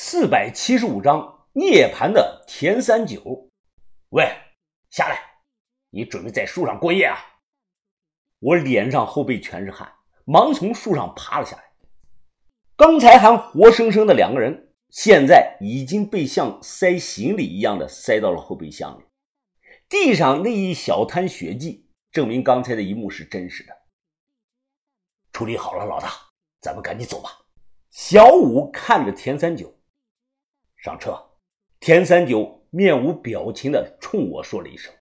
四百七十五章涅槃的田三九。喂，下来！你准备在树上过夜啊？我脸上后背全是汗，忙从树上爬了下来。刚才还活生生的两个人，现在已经被像塞行李一样的塞到了后备箱里。地上那一小滩血迹，证明刚才的一幕是真实的。处理好了，老大，咱们赶紧走吧。小五看着田三九，上车。田三九面无表情的冲我说了一声。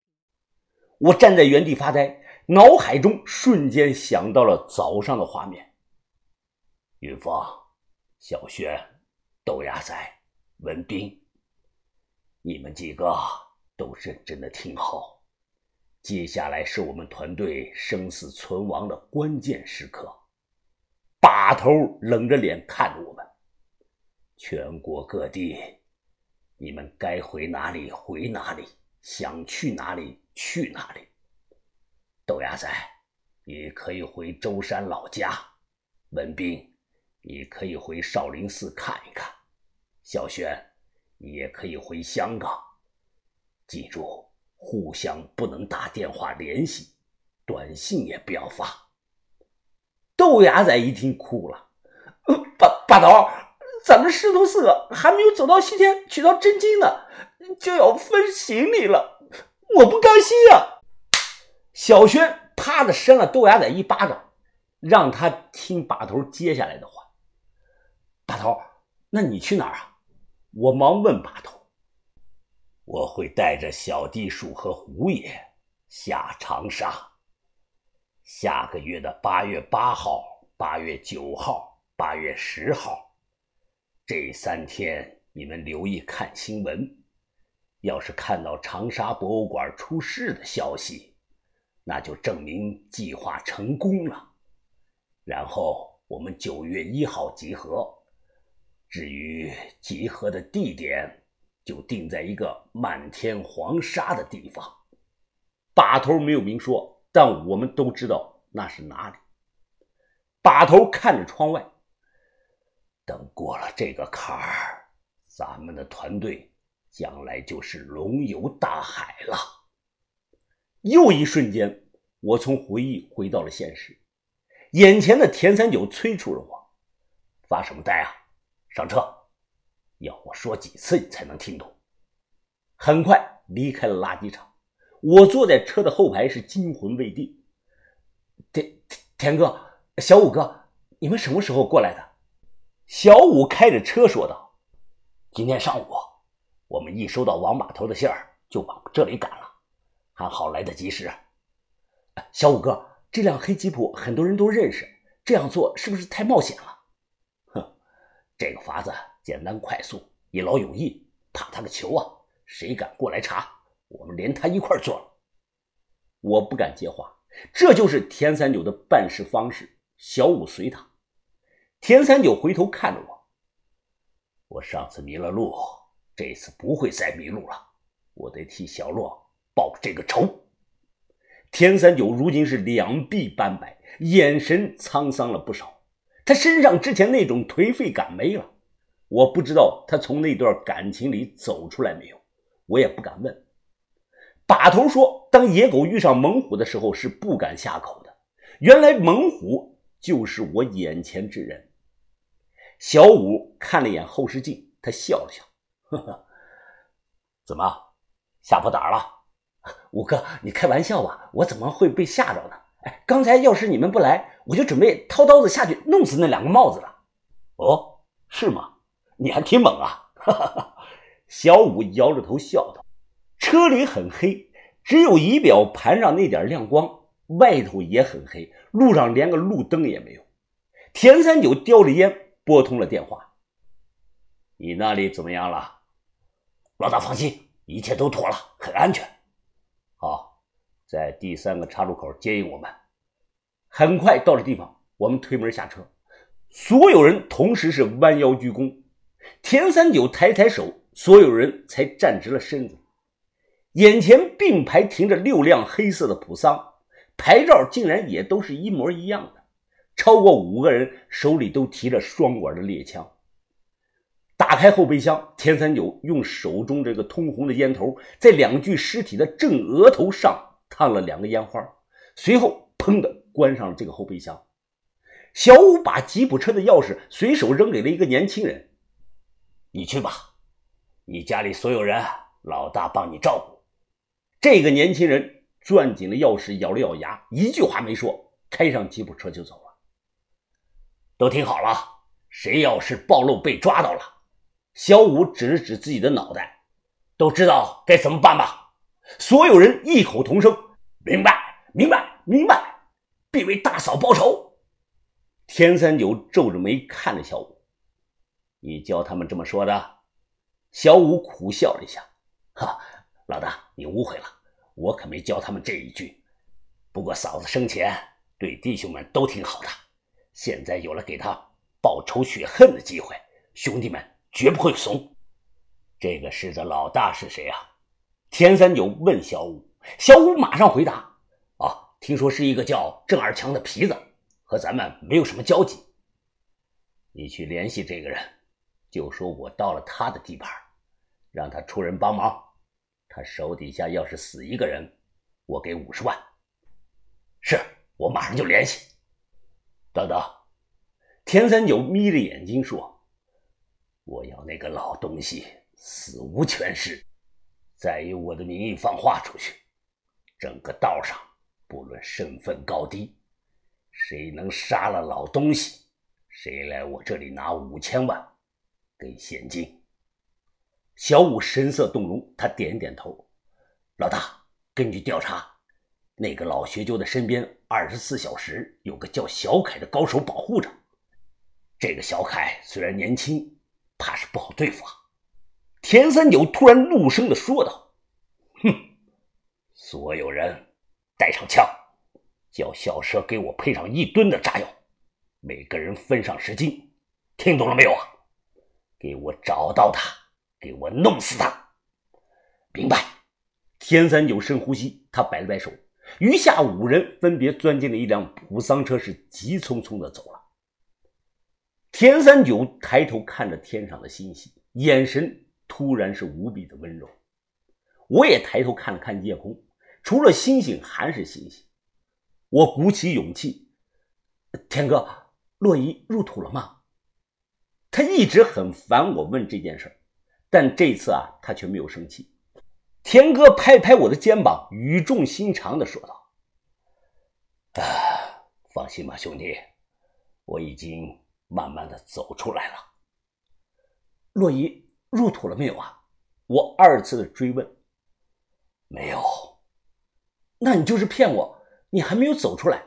我站在原地发呆，脑海中瞬间想到了早上的画面。云峰、小轩、豆芽仔、文斌，你们几个都认真的听好，接下来是我们团队生死存亡的关键时刻。把头冷着脸看着我，全国各地，你们该回哪里回哪里，想去哪里。去哪里？豆芽仔，你可以回舟山老家；文斌，你可以回少林寺看一看；小轩，你也可以回香港。记住，互相不能打电话联系，短信也不要发。豆芽仔一听哭了：“把把头，咱们师徒四个还没有走到西天取到真经呢，就要分行李了。”我不甘心啊！小轩啪的扇了豆芽仔一巴掌，让他听把头接下来的话。把头，那你去哪儿啊？我忙问把头。我会带着小地鼠和胡爷下长沙。下个月的八月八号、八月九号、八月十号，这三天你们留意看新闻。要是看到长沙博物馆出事的消息，那就证明计划成功了。然后我们九月一号集合。至于集合的地点，就定在一个漫天黄沙的地方。把头没有明说，但我们都知道那是哪里。把头看着窗外，等过了这个坎儿，咱们的团队。将来就是龙游大海了。又一瞬间，我从回忆回到了现实，眼前的田三九催促着我：“发什么呆啊？上车！要我说几次你才能听懂？”很快离开了垃圾场，我坐在车的后排是惊魂未定。田田哥、小五哥，你们什么时候过来的？小五开着车说道：“今天上午。”我们一收到王把头的信儿，就往这里赶了，还好来得及时。小五哥，这辆黑吉普很多人都认识，这样做是不是太冒险了？哼，这个法子简单快速，一劳永逸，怕他个球啊！谁敢过来查，我们连他一块做了。我不敢接话，这就是田三九的办事方式。小五随他。田三九回头看着我，我上次迷了路。这次不会再迷路了，我得替小洛报这个仇。田三九如今是两臂斑白，眼神沧桑了不少，他身上之前那种颓废感没了。我不知道他从那段感情里走出来没有，我也不敢问。把头说，当野狗遇上猛虎的时候是不敢下口的。原来猛虎就是我眼前之人。小五看了眼后视镜，他笑了笑。呵呵，怎么吓破胆了？五哥，你开玩笑吧？我怎么会被吓着呢？哎，刚才要是你们不来，我就准备掏刀子下去弄死那两个帽子了。哦，是吗？你还挺猛啊！哈哈哈。小五摇着头笑道：“车里很黑，只有仪表盘上那点亮光，外头也很黑，路上连个路灯也没有。”田三九叼着烟拨通了电话：“你那里怎么样了？”老大放心，一切都妥了，很安全。好，在第三个岔路口接应我们。很快到了地方，我们推门下车，所有人同时是弯腰鞠躬。田三九抬抬手，所有人才站直了身子。眼前并排停着六辆黑色的普桑，牌照竟然也都是一模一样的。超过五个人手里都提着双管的猎枪。打开后备箱，田三九用手中这个通红的烟头，在两具尸体的正额头上烫了两个烟花，随后砰的关上了这个后备箱。小五把吉普车的钥匙随手扔给了一个年轻人：“你去吧，你家里所有人，老大帮你照顾。”这个年轻人攥紧了钥匙，咬了咬牙，一句话没说，开上吉普车就走了。都听好了，谁要是暴露被抓到了。小五指了指自己的脑袋，都知道该怎么办吧？所有人异口同声：“明白，明白，明白，必为大嫂报仇。”田三九皱着眉看着小五：“你教他们这么说的？”小五苦笑了一下：“哈，老大，你误会了，我可没教他们这一句。不过嫂子生前对弟兄们都挺好的，现在有了给他报仇雪恨的机会，兄弟们。”绝不会怂。这个市的老大是谁啊？田三九问小五。小五马上回答：“啊，听说是一个叫郑二强的皮子，和咱们没有什么交集。你去联系这个人，就说我到了他的地盘，让他出人帮忙。他手底下要是死一个人，我给五十万。是我马上就联系。等等。”田三九眯着眼睛说。我要那个老东西死无全尸，再以我的名义放话出去，整个道上不论身份高低，谁能杀了老东西，谁来我这里拿五千万给现金。小五神色动容，他点点头：“老大，根据调查，那个老学究的身边二十四小时有个叫小凯的高手保护着。这个小凯虽然年轻。”怕是不好对付啊！田三九突然怒声的说道：“哼，所有人带上枪，叫小蛇给我配上一吨的炸药，每个人分上十斤，听懂了没有啊？给我找到他，给我弄死他！明白。”田三九深呼吸，他摆了摆手，余下五人分别钻进了一辆普桑车，是急匆匆的走了。田三九抬头看着天上的星星，眼神突然是无比的温柔。我也抬头看了看夜空，除了星星还是星星。我鼓起勇气：“田哥，洛伊入土了吗？”他一直很烦我问这件事但这次啊，他却没有生气。田哥拍拍我的肩膀，语重心长的说道：“啊，放心吧，兄弟，我已经……”慢慢的走出来了。洛伊入土了没有啊？我二次的追问。没有。那你就是骗我，你还没有走出来。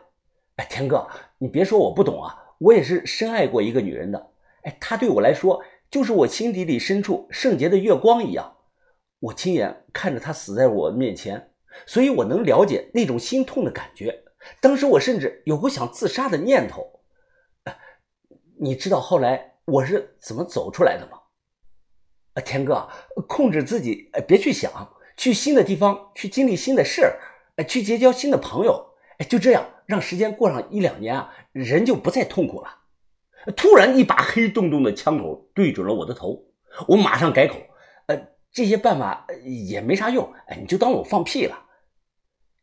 哎，田哥，你别说我不懂啊，我也是深爱过一个女人的。哎，她对我来说，就是我心底里深处圣洁的月光一样。我亲眼看着他死在我面前，所以我能了解那种心痛的感觉。当时我甚至有过想自杀的念头。你知道后来我是怎么走出来的吗？啊，田哥，控制自己，别去想，去新的地方，去经历新的事儿，去结交新的朋友，哎，就这样让时间过上一两年啊，人就不再痛苦了。突然，一把黑洞洞的枪口对准了我的头，我马上改口，这些办法也没啥用，哎，你就当我放屁了。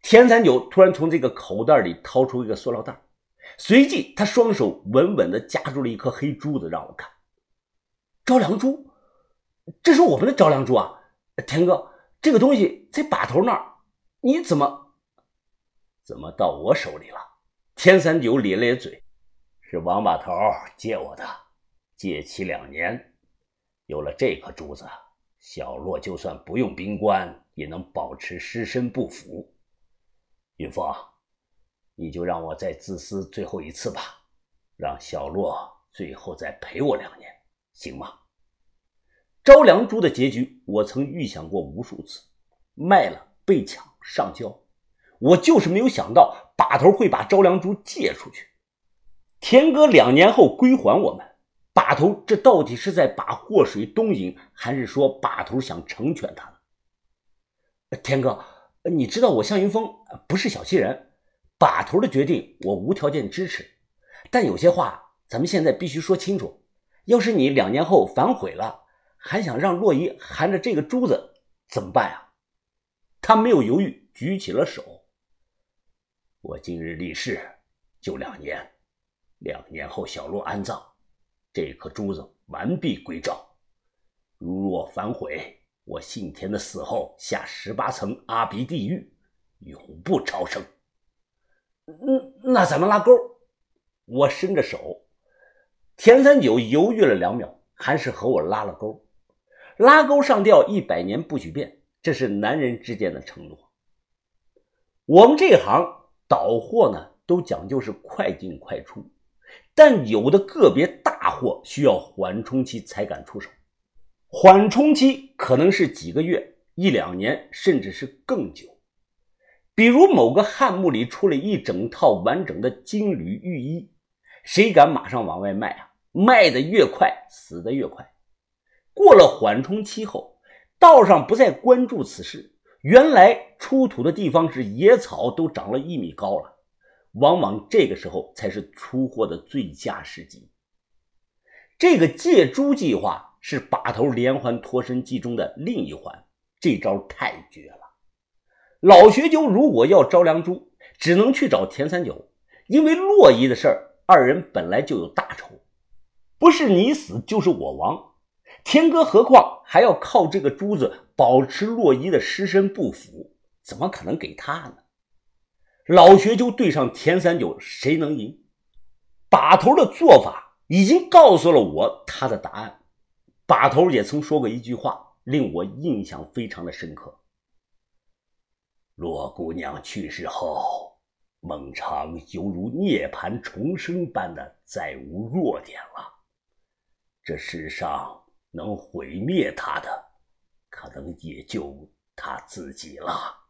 田三九突然从这个口袋里掏出一个塑料袋。随即，他双手稳稳地夹住了一颗黑珠子，让我看。招梁珠，这是我们的招梁珠啊！田哥，这个东西在把头那儿，你怎么怎么到我手里了？田三九咧咧嘴，是王把头借我的，借期两年。有了这颗珠子，小洛就算不用冰棺，也能保持尸身不腐。云峰。你就让我再自私最后一次吧，让小洛最后再陪我两年，行吗？招良珠的结局我曾预想过无数次，卖了被抢上交，我就是没有想到把头会把招良珠借出去。田哥两年后归还我们，把头这到底是在把祸水东引，还是说把头想成全他呢？田哥，你知道我向云峰不是小气人。把头的决定，我无条件支持，但有些话咱们现在必须说清楚。要是你两年后反悔了，还想让洛伊含着这个珠子，怎么办啊？他没有犹豫，举起了手。我今日立誓，就两年，两年后小洛安葬，这颗珠子完璧归赵。如若反悔，我信田的死后下十八层阿鼻地狱，永不超生。嗯，那咱们拉钩。我伸着手，田三九犹豫了两秒，还是和我拉了钩。拉钩上吊一百年不许变，这是男人之间的承诺。我们这行倒货呢，都讲究是快进快出，但有的个别大大货需要缓冲期才敢出手。缓冲期可能是几个月、一两年，甚至是更久。比如某个汉墓里出了一整套完整的金缕玉衣，谁敢马上往外卖啊？卖的越快，死的越快。过了缓冲期后，道上不再关注此事，原来出土的地方是野草都长了一米高了，往往这个时候才是出货的最佳时机。这个借猪计划。是把头连环脱身计中的另一环，这招太绝了。老学究如果要招良珠，只能去找田三九，因为洛伊的事儿，二人本来就有大仇，不是你死就是我亡。田哥何况还要靠这个珠子保持洛伊的尸身不腐，怎么可能给他呢？老学究对上田三九，谁能赢？把头的做法已经告诉了我他的答案。把头也曾说过一句话，令我印象非常的深刻。洛姑娘去世后，孟尝犹如涅槃重生般的再无弱点了。这世上能毁灭他的，可能也就他自己了。